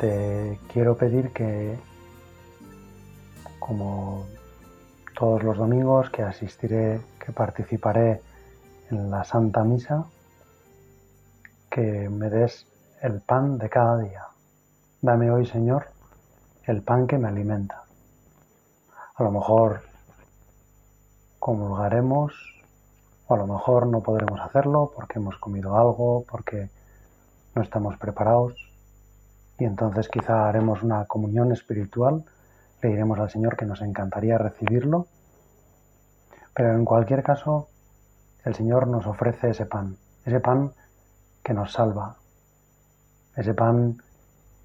te quiero pedir que, como todos los domingos, que asistiré, que participaré en la Santa Misa, que me des el pan de cada día. Dame hoy, Señor, el pan que me alimenta. A lo mejor comulgaremos o a lo mejor no podremos hacerlo porque hemos comido algo, porque no estamos preparados y entonces quizá haremos una comunión espiritual, le diremos al Señor que nos encantaría recibirlo, pero en cualquier caso el Señor nos ofrece ese pan, ese pan que nos salva, ese pan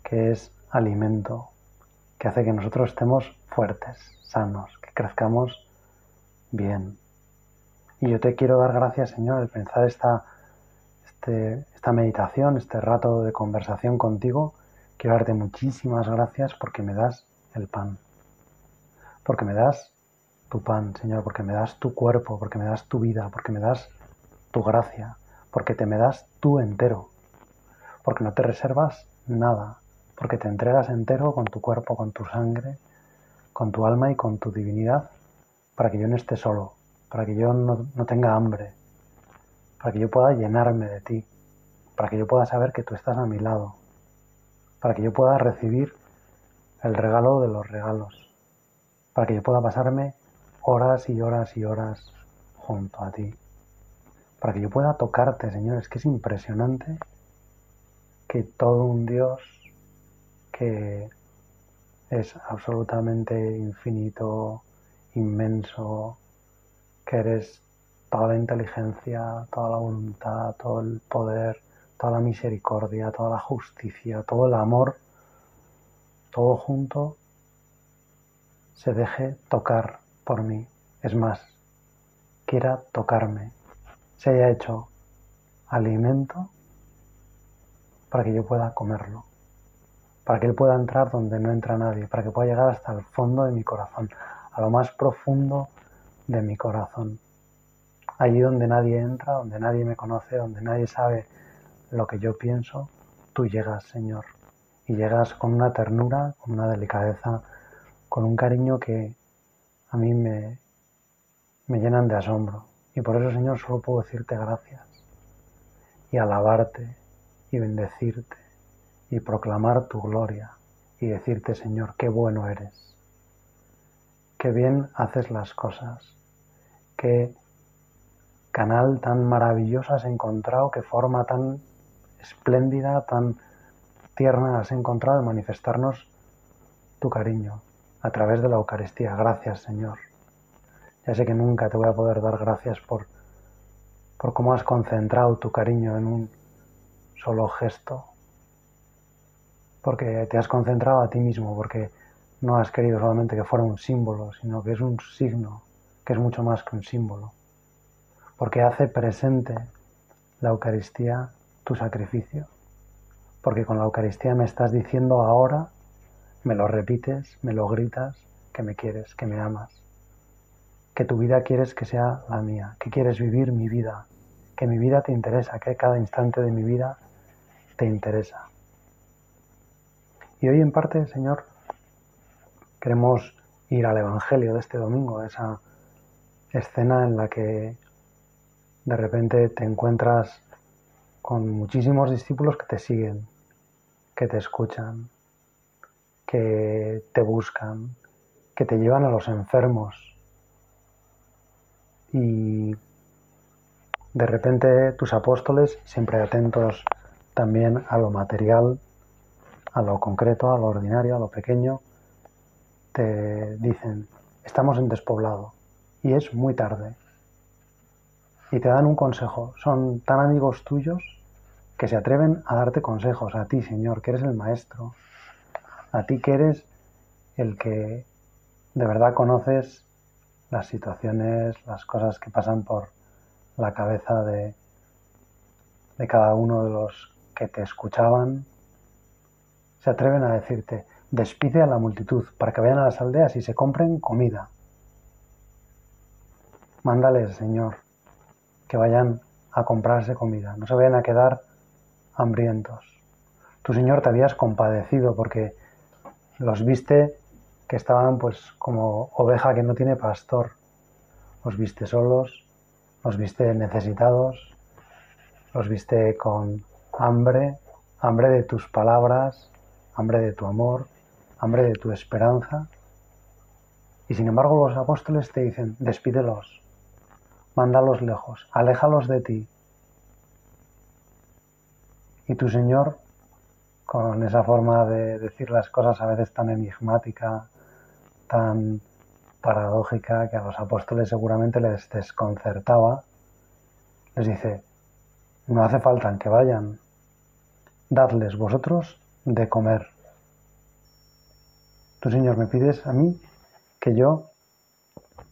que es alimento, que hace que nosotros estemos fuertes, sanos, que crezcamos bien. Y yo te quiero dar gracias, Señor, al pensar esta, este, esta meditación, este rato de conversación contigo, Quiero darte muchísimas gracias porque me das el pan. Porque me das tu pan, Señor, porque me das tu cuerpo, porque me das tu vida, porque me das tu gracia, porque te me das tú entero, porque no te reservas nada, porque te entregas entero con tu cuerpo, con tu sangre, con tu alma y con tu divinidad, para que yo no esté solo, para que yo no, no tenga hambre, para que yo pueda llenarme de ti, para que yo pueda saber que tú estás a mi lado, para que yo pueda recibir el regalo de los regalos, para que yo pueda pasarme horas y horas y horas junto a ti, para que yo pueda tocarte, Señor. Es que es impresionante que todo un Dios que es absolutamente infinito, inmenso, que eres toda la inteligencia, toda la voluntad, todo el poder, toda la misericordia, toda la justicia, todo el amor, todo junto, se deje tocar por mí. Es más, quiera tocarme, se haya hecho alimento para que yo pueda comerlo, para que Él pueda entrar donde no entra nadie, para que pueda llegar hasta el fondo de mi corazón, a lo más profundo de mi corazón. Allí donde nadie entra, donde nadie me conoce, donde nadie sabe lo que yo pienso, tú llegas, Señor. Y llegas con una ternura, con una delicadeza, con un cariño que a mí me, me llenan de asombro. Y por eso, Señor, solo puedo decirte gracias y alabarte y bendecirte y proclamar tu gloria y decirte, Señor, qué bueno eres, qué bien haces las cosas, qué canal tan maravilloso has encontrado, qué forma tan espléndida, tan tierna has encontrado de manifestarnos tu cariño a través de la Eucaristía. Gracias, Señor. Ya sé que nunca te voy a poder dar gracias por, por cómo has concentrado tu cariño en un solo gesto, porque te has concentrado a ti mismo, porque no has querido solamente que fuera un símbolo, sino que es un signo, que es mucho más que un símbolo, porque hace presente la Eucaristía tu sacrificio, porque con la Eucaristía me estás diciendo ahora, me lo repites, me lo gritas, que me quieres, que me amas, que tu vida quieres que sea la mía, que quieres vivir mi vida, que mi vida te interesa, que cada instante de mi vida te interesa. Y hoy en parte, Señor, queremos ir al Evangelio de este domingo, esa escena en la que de repente te encuentras con muchísimos discípulos que te siguen, que te escuchan, que te buscan, que te llevan a los enfermos. Y de repente tus apóstoles, siempre atentos también a lo material, a lo concreto, a lo ordinario, a lo pequeño, te dicen, estamos en despoblado y es muy tarde. Y te dan un consejo, son tan amigos tuyos que se atreven a darte consejos, a ti, Señor, que eres el Maestro, a ti que eres el que de verdad conoces las situaciones, las cosas que pasan por la cabeza de, de cada uno de los que te escuchaban, se atreven a decirte, despide a la multitud para que vayan a las aldeas y se compren comida. Mándales, Señor, que vayan a comprarse comida, no se vayan a quedar hambrientos. Tu Señor te habías compadecido porque los viste que estaban pues como oveja que no tiene pastor. Los viste solos, los viste necesitados, los viste con hambre, hambre de tus palabras, hambre de tu amor, hambre de tu esperanza. Y sin embargo los apóstoles te dicen, despídelos, mándalos lejos, aléjalos de ti. Y tu Señor, con esa forma de decir las cosas a veces tan enigmática, tan paradójica, que a los apóstoles seguramente les desconcertaba, les dice, no hace falta que vayan, dadles vosotros de comer. Tú, Señor, me pides a mí que yo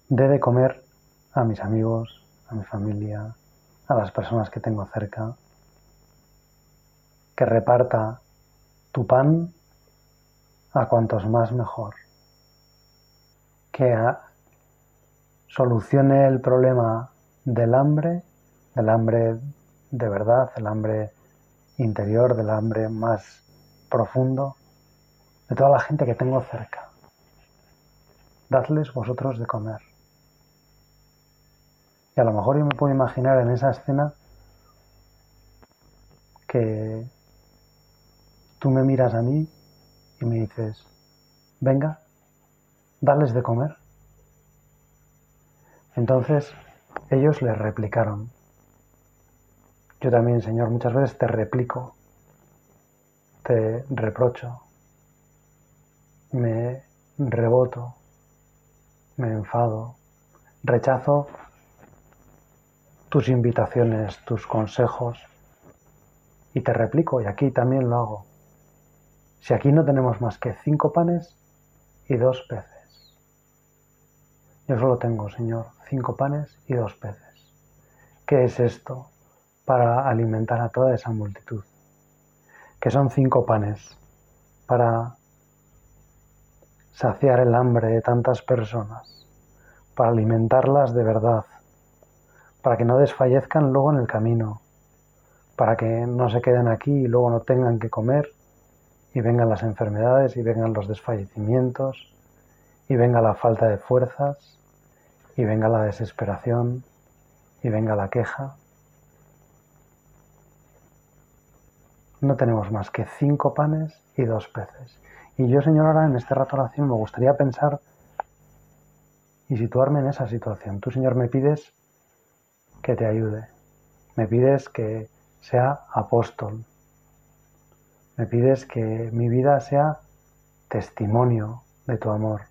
dé de comer a mis amigos, a mi familia, a las personas que tengo cerca, reparta tu pan a cuantos más mejor, que solucione el problema del hambre, del hambre de verdad, del hambre interior, del hambre más profundo, de toda la gente que tengo cerca. Dadles vosotros de comer. Y a lo mejor yo me puedo imaginar en esa escena que tú me miras a mí y me dices, venga, dales de comer. Entonces ellos le replicaron. Yo también, Señor, muchas veces te replico, te reprocho, me reboto, me enfado, rechazo tus invitaciones, tus consejos y te replico y aquí también lo hago. Si aquí no tenemos más que cinco panes y dos peces. Yo solo tengo, Señor, cinco panes y dos peces. ¿Qué es esto para alimentar a toda esa multitud? Que son cinco panes para saciar el hambre de tantas personas, para alimentarlas de verdad, para que no desfallezcan luego en el camino, para que no se queden aquí y luego no tengan que comer y vengan las enfermedades y vengan los desfallecimientos y venga la falta de fuerzas y venga la desesperación y venga la queja. No tenemos más que cinco panes y dos peces. Y yo, Señor, ahora en este rato oración me gustaría pensar y situarme en esa situación. Tú, Señor, me pides que te ayude. Me pides que sea apóstol. Me pides que mi vida sea testimonio de tu amor.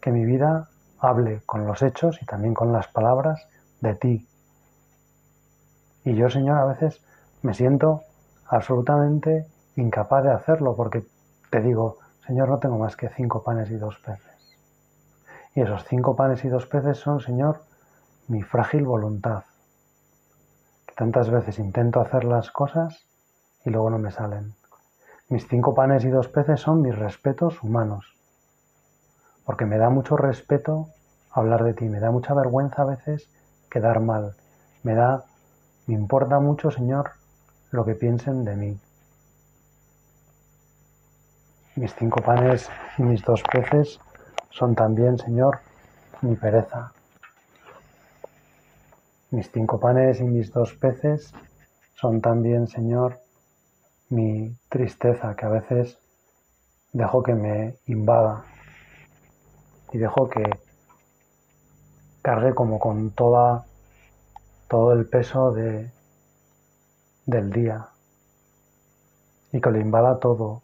Que mi vida hable con los hechos y también con las palabras de ti. Y yo, Señor, a veces me siento absolutamente incapaz de hacerlo porque te digo, Señor, no tengo más que cinco panes y dos peces. Y esos cinco panes y dos peces son, Señor, mi frágil voluntad. Tantas veces intento hacer las cosas y luego no me salen. Mis cinco panes y dos peces son mis respetos humanos. Porque me da mucho respeto hablar de ti, me da mucha vergüenza a veces quedar mal. Me da, me importa mucho, Señor, lo que piensen de mí mis cinco panes y mis dos peces son también, Señor, mi pereza. Mis cinco panes y mis dos peces son también, Señor, mi tristeza, que a veces dejo que me invada y dejo que cargue como con toda todo el peso de, del día y que lo invada todo.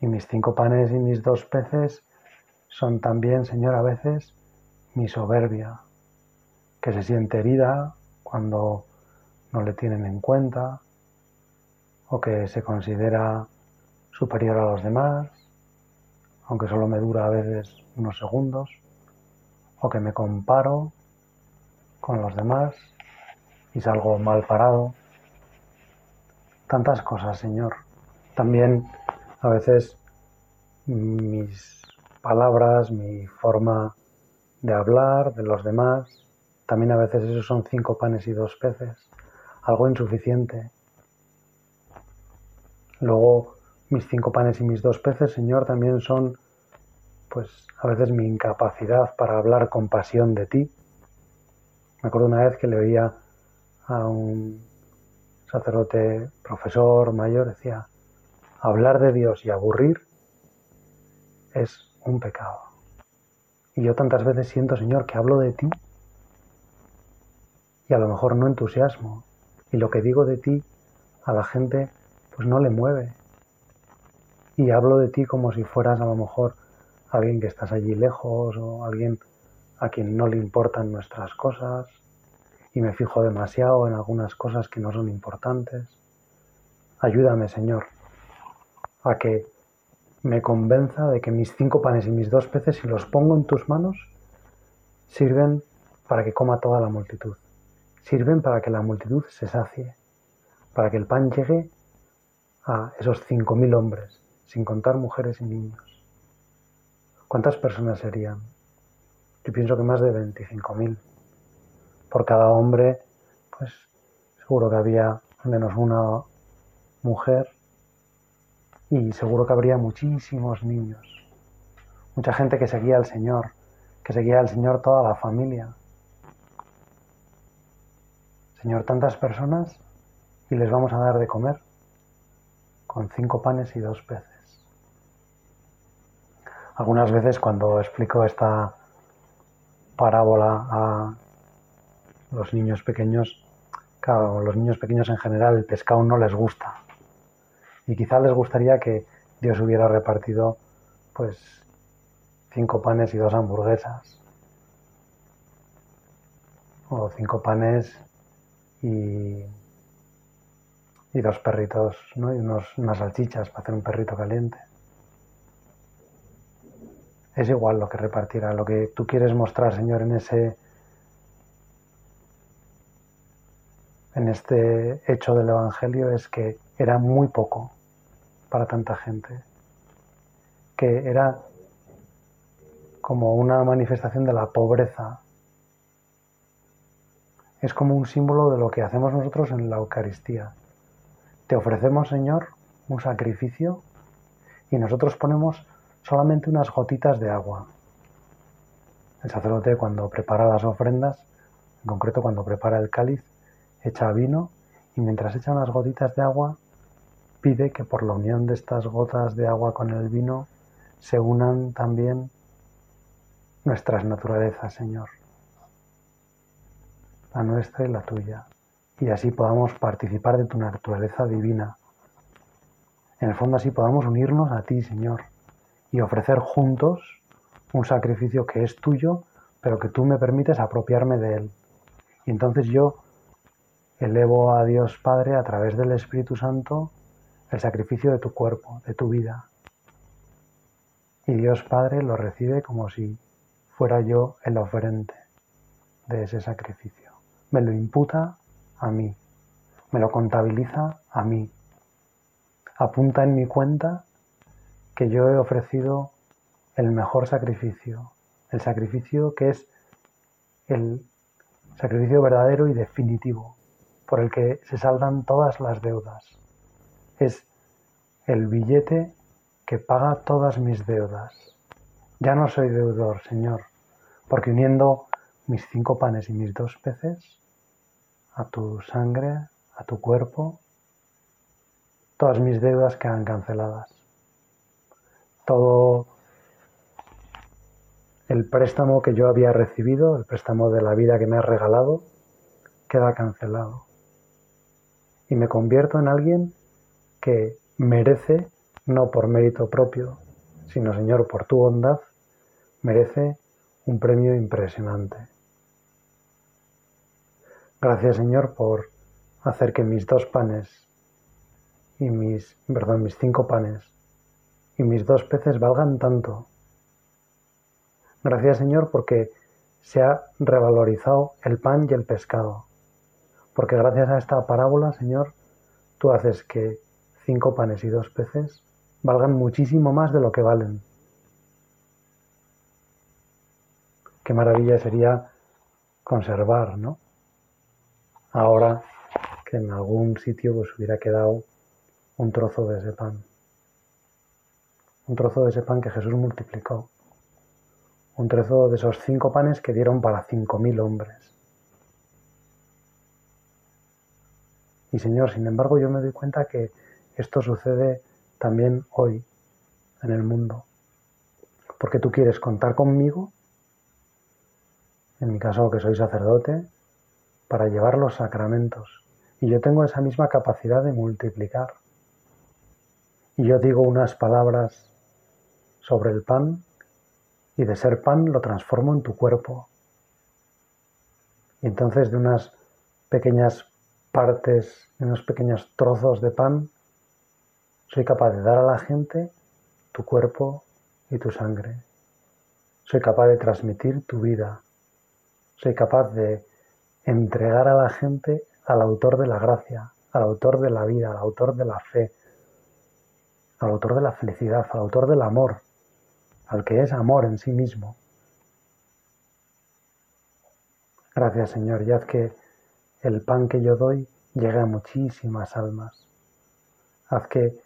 Y mis cinco panes y mis dos peces son también, Señor, a veces mi soberbia, que se siente herida cuando no le tienen en cuenta, o que se considera superior a los demás, aunque solo me dura a veces unos segundos, o que me comparo con los demás y salgo mal parado. Tantas cosas, Señor. También a veces mis palabras, mi forma de hablar de los demás, también a veces esos son cinco panes y dos peces, algo insuficiente. Luego mis cinco panes y mis dos peces, Señor, también son, pues, a veces mi incapacidad para hablar con pasión de ti. Me acuerdo una vez que le oía a un sacerdote profesor mayor, decía, hablar de Dios y aburrir es un pecado. Y yo tantas veces siento, Señor, que hablo de ti y a lo mejor no entusiasmo. Y lo que digo de ti a la gente pues no le mueve y hablo de ti como si fueras a lo mejor alguien que estás allí lejos o alguien a quien no le importan nuestras cosas y me fijo demasiado en algunas cosas que no son importantes. Ayúdame, Señor, a que me convenza de que mis cinco panes y mis dos peces, si los pongo en tus manos, sirven para que coma toda la multitud. Sirven para que la multitud se sacie, para que el pan llegue a esos cinco mil hombres sin contar mujeres y niños. ¿Cuántas personas serían? Yo pienso que más de 25.000. Por cada hombre, pues seguro que había al menos una mujer y seguro que habría muchísimos niños. Mucha gente que seguía al Señor, que seguía al Señor toda la familia. Señor, tantas personas y les vamos a dar de comer con cinco panes y dos peces. Algunas veces cuando explico esta parábola a los niños pequeños, claro, los niños pequeños en general el pescado no les gusta. Y quizá les gustaría que Dios hubiera repartido pues cinco panes y dos hamburguesas. O cinco panes y, y dos perritos, ¿no? Y unos, unas salchichas para hacer un perrito caliente es igual lo que repartirá. Lo que tú quieres mostrar, Señor, en ese en este hecho del Evangelio es que era muy poco para tanta gente, que era como una manifestación de la pobreza. Es como un símbolo de lo que hacemos nosotros en la Eucaristía. Te ofrecemos, Señor, un sacrificio y nosotros ponemos solamente unas gotitas de agua. El sacerdote cuando prepara las ofrendas, en concreto cuando prepara el cáliz, echa vino y mientras echa unas gotitas de agua, pide que por la unión de estas gotas de agua con el vino se unan también nuestras naturalezas, Señor, la nuestra y la tuya, y así podamos participar de tu naturaleza divina. En el fondo así podamos unirnos a ti, Señor, y ofrecer juntos un sacrificio que es tuyo, pero que tú me permites apropiarme de él. Y entonces yo elevo a Dios Padre a través del Espíritu Santo el sacrificio de tu cuerpo, de tu vida. Y Dios Padre lo recibe como si fuera yo el oferente de ese sacrificio. Me lo imputa a mí, me lo contabiliza a mí, apunta en mi cuenta que yo he ofrecido el mejor sacrificio, el sacrificio que es el sacrificio verdadero y definitivo, por el que se saldan todas las deudas. Es el billete que paga todas mis deudas. Ya no soy deudor, Señor, porque uniendo mis cinco panes y mis dos peces a tu sangre, a tu cuerpo, todas mis deudas quedan canceladas todo el préstamo que yo había recibido, el préstamo de la vida que me has regalado, queda cancelado. Y me convierto en alguien que merece, no por mérito propio, sino Señor, por tu bondad, merece un premio impresionante. Gracias Señor por hacer que mis dos panes y mis, perdón, mis cinco panes y mis dos peces valgan tanto. Gracias Señor porque se ha revalorizado el pan y el pescado. Porque gracias a esta parábola, Señor, tú haces que cinco panes y dos peces valgan muchísimo más de lo que valen. Qué maravilla sería conservar, ¿no? Ahora que en algún sitio pues hubiera quedado un trozo de ese pan. Un trozo de ese pan que Jesús multiplicó. Un trozo de esos cinco panes que dieron para cinco mil hombres. Y Señor, sin embargo, yo me doy cuenta que esto sucede también hoy en el mundo. Porque tú quieres contar conmigo, en mi caso que soy sacerdote, para llevar los sacramentos. Y yo tengo esa misma capacidad de multiplicar. Y yo digo unas palabras sobre el pan y de ser pan lo transformo en tu cuerpo. Y entonces de unas pequeñas partes, unos pequeños trozos de pan, soy capaz de dar a la gente tu cuerpo y tu sangre. Soy capaz de transmitir tu vida. Soy capaz de entregar a la gente al autor de la gracia, al autor de la vida, al autor de la fe, al autor de la felicidad, al autor del amor, al que es amor en sí mismo. Gracias Señor, y haz que el pan que yo doy llegue a muchísimas almas. Haz que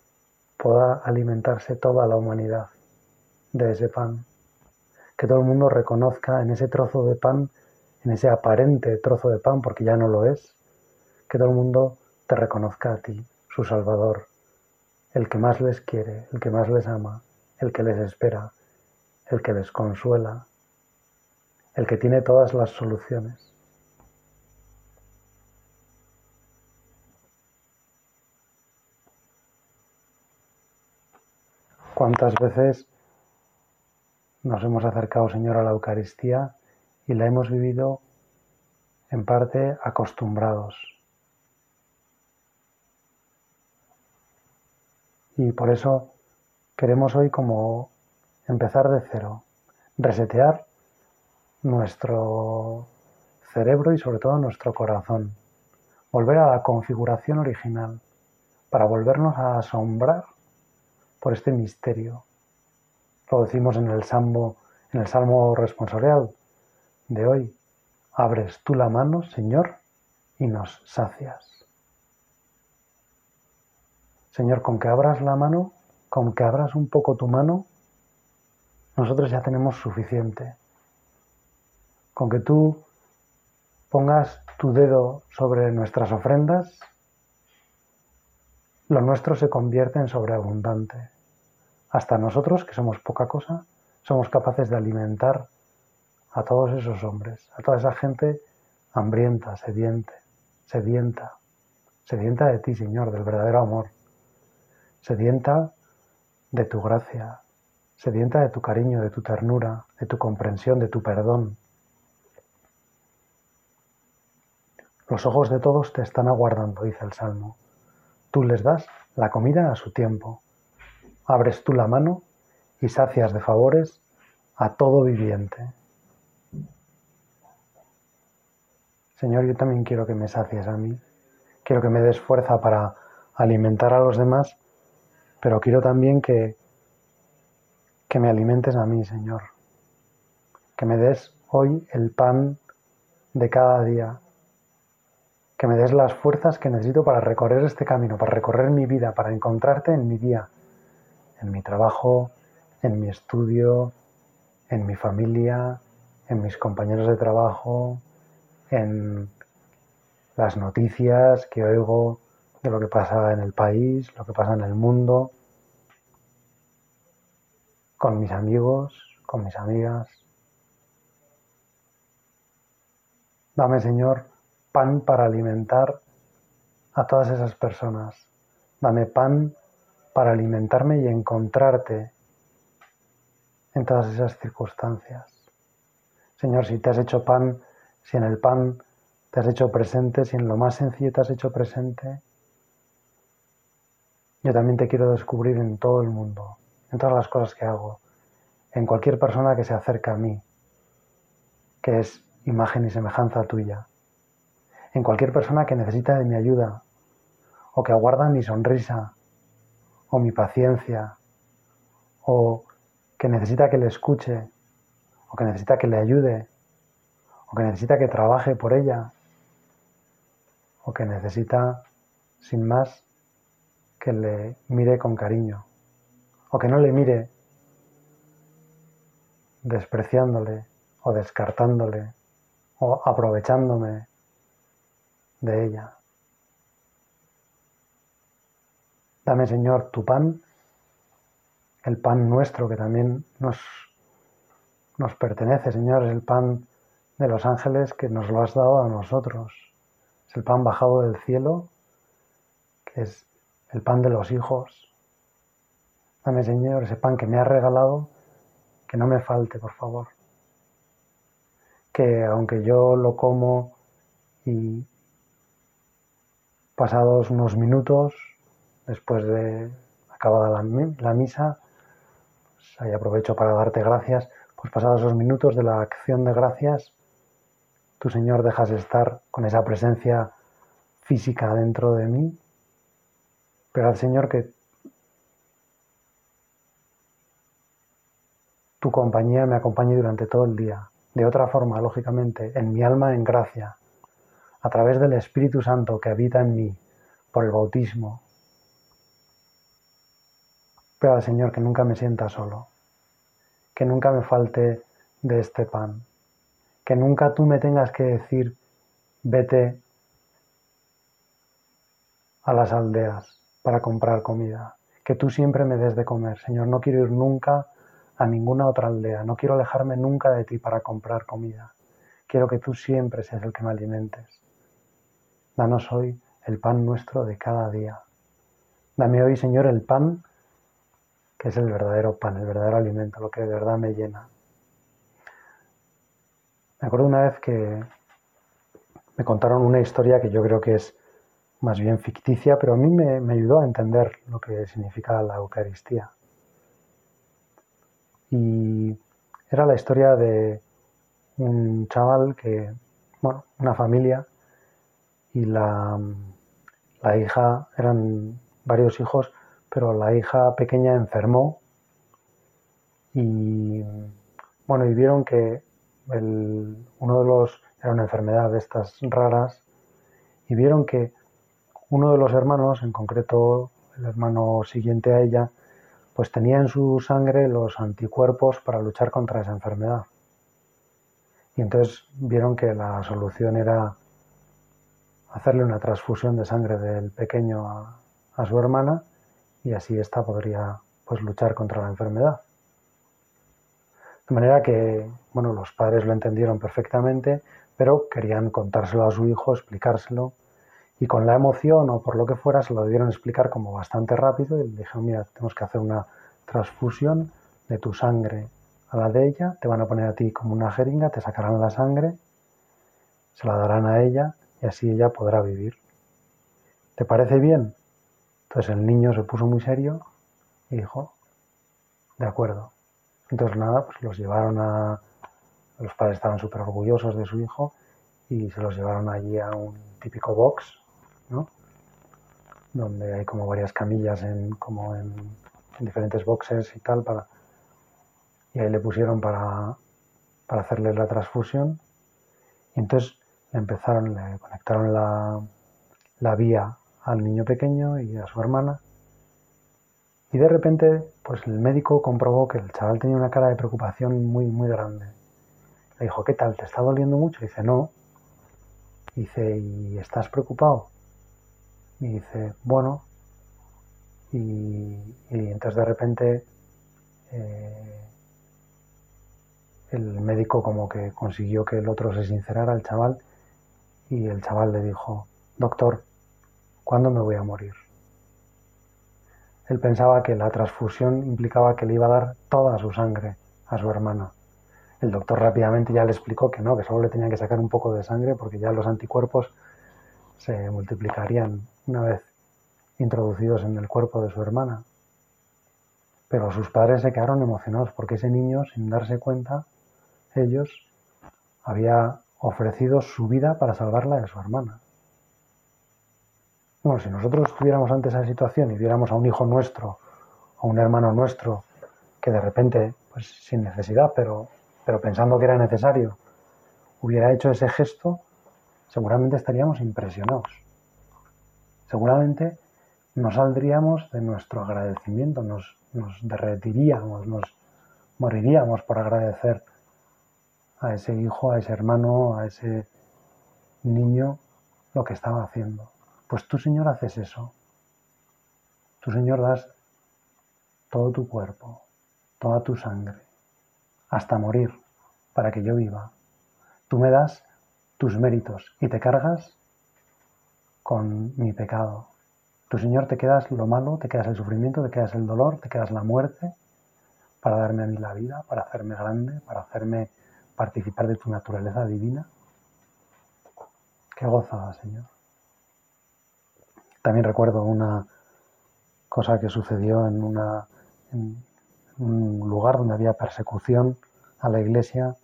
pueda alimentarse toda la humanidad de ese pan. Que todo el mundo reconozca en ese trozo de pan, en ese aparente trozo de pan, porque ya no lo es, que todo el mundo te reconozca a ti, su Salvador, el que más les quiere, el que más les ama, el que les espera, el que les consuela, el que tiene todas las soluciones. ¿Cuántas veces nos hemos acercado, Señor, a la Eucaristía y la hemos vivido en parte acostumbrados? Y por eso queremos hoy como empezar de cero, resetear nuestro cerebro y sobre todo nuestro corazón, volver a la configuración original para volvernos a asombrar por este misterio. Lo decimos en el salmo, en el salmo responsorial de hoy. Abres tú la mano, Señor, y nos sacias. Señor, con que abras la mano, con que abras un poco tu mano, nosotros ya tenemos suficiente. Con que tú pongas tu dedo sobre nuestras ofrendas, lo nuestro se convierte en sobreabundante. Hasta nosotros, que somos poca cosa, somos capaces de alimentar a todos esos hombres, a toda esa gente hambrienta, sediente, sedienta, sedienta de ti, Señor, del verdadero amor, sedienta de tu gracia, sedienta de tu cariño, de tu ternura, de tu comprensión, de tu perdón. Los ojos de todos te están aguardando, dice el Salmo. Tú les das la comida a su tiempo abres tú la mano y sacias de favores a todo viviente. Señor, yo también quiero que me sacies a mí, quiero que me des fuerza para alimentar a los demás, pero quiero también que, que me alimentes a mí, Señor, que me des hoy el pan de cada día, que me des las fuerzas que necesito para recorrer este camino, para recorrer mi vida, para encontrarte en mi día, en mi trabajo, en mi estudio, en mi familia, en mis compañeros de trabajo, en las noticias que oigo de lo que pasa en el país, lo que pasa en el mundo, con mis amigos, con mis amigas. Dame, Señor, pan para alimentar a todas esas personas. Dame pan para alimentarme y encontrarte en todas esas circunstancias. Señor, si te has hecho pan, si en el pan te has hecho presente, si en lo más sencillo te has hecho presente, yo también te quiero descubrir en todo el mundo, en todas las cosas que hago, en cualquier persona que se acerca a mí, que es imagen y semejanza tuya, en cualquier persona que necesita de mi ayuda, o que aguarda mi sonrisa, o mi paciencia, o que necesita que le escuche, o que necesita que le ayude, o que necesita que trabaje por ella, o que necesita, sin más, que le mire con cariño, o que no le mire despreciándole o descartándole o aprovechándome de ella. Dame, Señor, tu pan, el pan nuestro que también nos, nos pertenece, Señor, es el pan de los ángeles que nos lo has dado a nosotros. Es el pan bajado del cielo, que es el pan de los hijos. Dame, Señor, ese pan que me has regalado, que no me falte, por favor. Que aunque yo lo como y pasados unos minutos, después de acabada la, misa, pues ahí aprovecho para darte gracias, pues pasados esos minutos de la acción de gracias, Señor dejas de estar con esa presencia física dentro de mí pero al Señor que tu compañía me acompañe durante todo el día. De otra forma, lógicamente, en mi alma en gracia, a través del Espíritu Santo que habita en mí por el bautismo. Pero al Señor que nunca me sienta solo, que nunca me falte de este pan, que nunca tú me tengas que decir, vete a las aldeas, para comprar comida. Que tú siempre me des de comer, Señor. No quiero ir nunca a ninguna otra aldea. No quiero alejarme nunca de ti para comprar comida. Quiero que tú siempre seas el que me alimentes. Danos hoy el pan nuestro de cada día. Dame hoy, Señor, el pan que es el verdadero pan, el verdadero alimento, lo que de verdad me llena. Me acuerdo una vez que me contaron una historia que yo creo que es más bien ficticia, pero a mí me, ayudó a entender lo que significa la Eucaristía. Y era la historia de un chaval que, bueno, una familia y la, la hija, eran varios hijos, pero la hija pequeña enfermó y, bueno, y vieron que uno de los, era una enfermedad de estas raras, y vieron que uno de los hermanos, en concreto el hermano siguiente a ella, pues tenía en su sangre los anticuerpos para luchar contra esa enfermedad. Y entonces vieron que la solución era hacerle una transfusión de sangre del pequeño a, su hermana y así ésta podría pues luchar contra la enfermedad. De manera que, bueno, los padres lo entendieron perfectamente, pero querían contárselo a su hijo, explicárselo y con la emoción o por lo que fuera se lo debieron explicar como bastante rápido y le dijeron, mira, tenemos que hacer una transfusión de tu sangre a la de ella, te van a poner a ti como una jeringa, te sacarán la sangre, se la darán a ella y así ella podrá vivir. ¿Te parece bien? Entonces el niño se puso muy serio y dijo, de acuerdo. Entonces nada, pues los llevaron a... Los padres estaban súper orgullosos de su hijo y se los llevaron allí a un típico box donde hay como varias camillas en, como en, diferentes boxes y tal, para, y ahí le pusieron para, para hacerle la transfusión. Y entonces le empezaron, le conectaron la, la vía al niño pequeño y a su hermana. Y de repente, pues el médico comprobó que el chaval tenía una cara de preocupación muy, muy grande. Le dijo, ¿qué tal? ¿Te está doliendo mucho? Y dice, no. Y dice, ¿y estás preocupado? Y dice, bueno, y, entonces de repente eh, el médico como que consiguió que el otro se sincerara al chaval y el chaval le dijo, doctor, ¿cuándo me voy a morir? Él pensaba que la transfusión implicaba que le iba a dar toda su sangre a su hermano. El doctor rápidamente ya le explicó que no, que solo le tenían que sacar un poco de sangre porque ya los anticuerpos se multiplicarían una vez introducidos en el cuerpo de su hermana. Pero sus padres se quedaron emocionados porque ese niño, sin darse cuenta, ellos había ofrecido su vida para salvarla de su hermana. Bueno, si nosotros estuviéramos ante esa situación y viéramos a un hijo nuestro o un hermano nuestro que de repente, pues sin necesidad, pero, pero pensando que era necesario, hubiera hecho ese gesto, seguramente estaríamos impresionados. Seguramente nos saldríamos de nuestro agradecimiento, nos, nos derretiríamos, nos moriríamos por agradecer a ese hijo, a ese hermano, a ese niño lo que estaba haciendo. Pues tú, Señor, haces eso. Tú, Señor, das todo tu cuerpo, toda tu sangre, hasta morir, para que yo viva. Tú me das tus méritos y te cargas con mi pecado. Tú, Señor, te quedas lo malo, te quedas el sufrimiento, te quedas el dolor, te quedas la muerte, para darme a mí la vida, para hacerme grande, para hacerme participar de tu naturaleza divina. Qué gozada, Señor. También recuerdo una cosa que sucedió en, un lugar donde había persecución a la iglesia.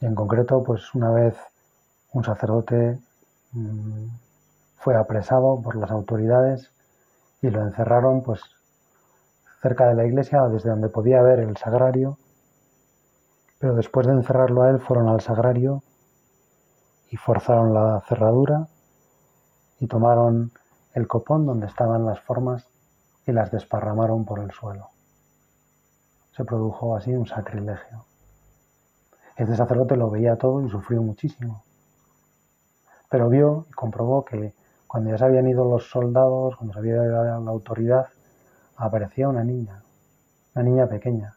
Y en concreto pues una vez un sacerdote mm, fue apresado por las autoridades y lo encerraron pues cerca de la iglesia desde donde podía ver el sagrario. Pero después de encerrarlo a él fueron al sagrario y forzaron la cerradura y tomaron el copón donde estaban las formas y las desparramaron por el suelo. Se produjo así un sacrilegio. Este sacerdote lo veía todo y sufrió muchísimo. Pero vio y comprobó que cuando ya se habían ido los soldados, cuando se había ido la autoridad, aparecía una niña, una niña pequeña,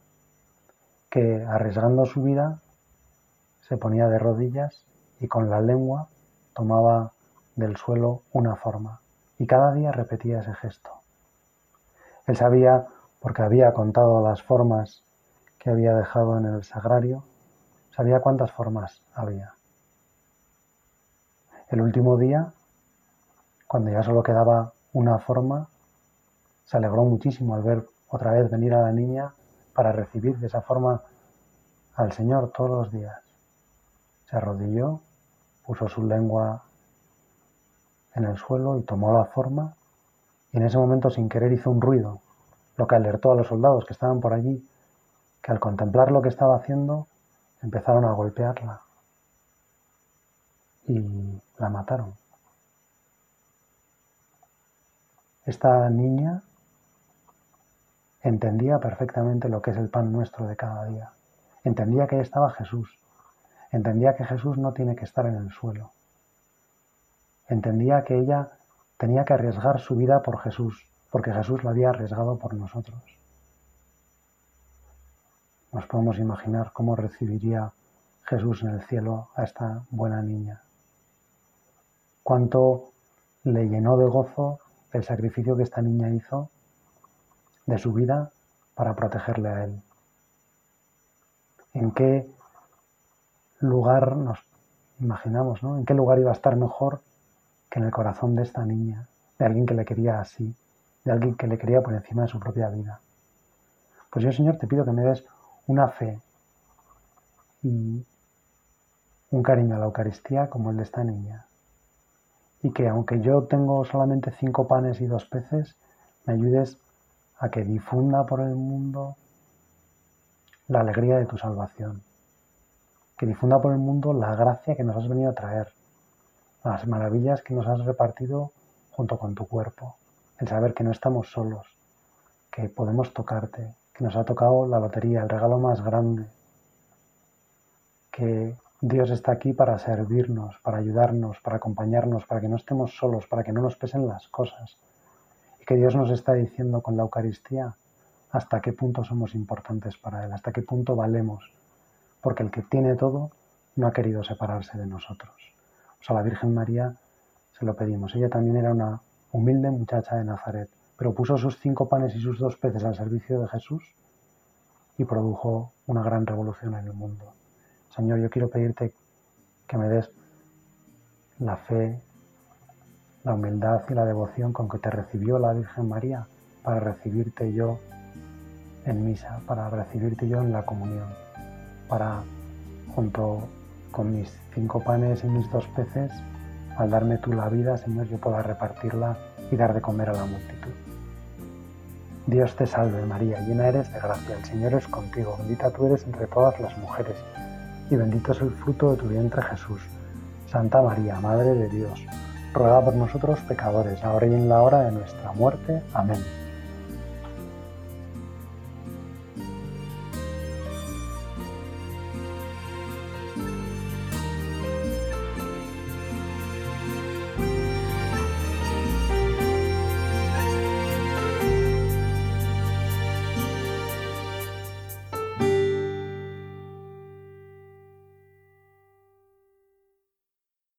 que arriesgando su vida se ponía de rodillas y con la lengua tomaba del suelo una forma y cada día repetía ese gesto. Él sabía, porque había contado las formas que había dejado en el sagrario, sabía cuántas formas había. El último día, cuando ya solo quedaba una forma, se alegró muchísimo al ver otra vez venir a la niña para recibir de esa forma al Señor todos los días. Se arrodilló, puso su lengua en el suelo y tomó la forma y en ese momento sin querer hizo un ruido, lo que alertó a los soldados que estaban por allí, que al contemplar lo que estaba haciendo empezaron a golpearla y la mataron. Esta niña entendía perfectamente lo que es el pan nuestro de cada día. Entendía que ahí estaba Jesús. Entendía que Jesús no tiene que estar en el suelo. Entendía que ella tenía que arriesgar su vida por Jesús, porque Jesús la había arriesgado por nosotros. Nos podemos imaginar cómo recibiría Jesús en el cielo a esta buena niña. Cuánto le llenó de gozo el sacrificio que esta niña hizo de su vida para protegerle a Él. ¿En qué lugar nos imaginamos, ¿no? ¿En qué lugar iba a estar mejor que en el corazón de esta niña, de alguien que le quería así, de alguien que le quería por encima de su propia vida? Pues yo, Señor, te pido que me des una fe y un cariño a la Eucaristía como el de esta niña. Y que aunque yo tengo solamente cinco panes y dos peces, me ayudes a que difunda por el mundo la alegría de tu salvación, que difunda por el mundo la gracia que nos has venido a traer, las maravillas que nos has repartido junto con tu cuerpo, el saber que no estamos solos, que podemos tocarte, que nos ha tocado la lotería, el regalo más grande, que Dios está aquí para servirnos, para ayudarnos, para acompañarnos, para que no estemos solos, para que no nos pesen las cosas, que Dios nos está diciendo con la Eucaristía hasta qué punto somos importantes para Él, hasta qué punto valemos, porque el que tiene todo no ha querido separarse de nosotros. Sea, a la Virgen María se lo pedimos. Ella también era una humilde muchacha de Nazaret, pero puso sus cinco panes y sus dos peces al servicio de Jesús y produjo una gran revolución en el mundo. Señor, yo quiero pedirte que me des la fe, la humildad y la devoción con que te recibió la Virgen María para recibirte yo en misa, para recibirte yo en la comunión, para junto con mis cinco panes y mis dos peces, al darme tú la vida, Señor, yo pueda repartirla y dar de comer a la multitud. Dios te salve María, llena eres de gracia, el Señor es contigo, bendita tú eres entre todas las mujeres, y bendito es el fruto de tu vientre Jesús. Santa María, Madre de Dios, ruega por nosotros pecadores, ahora y en la hora de nuestra muerte. Amén.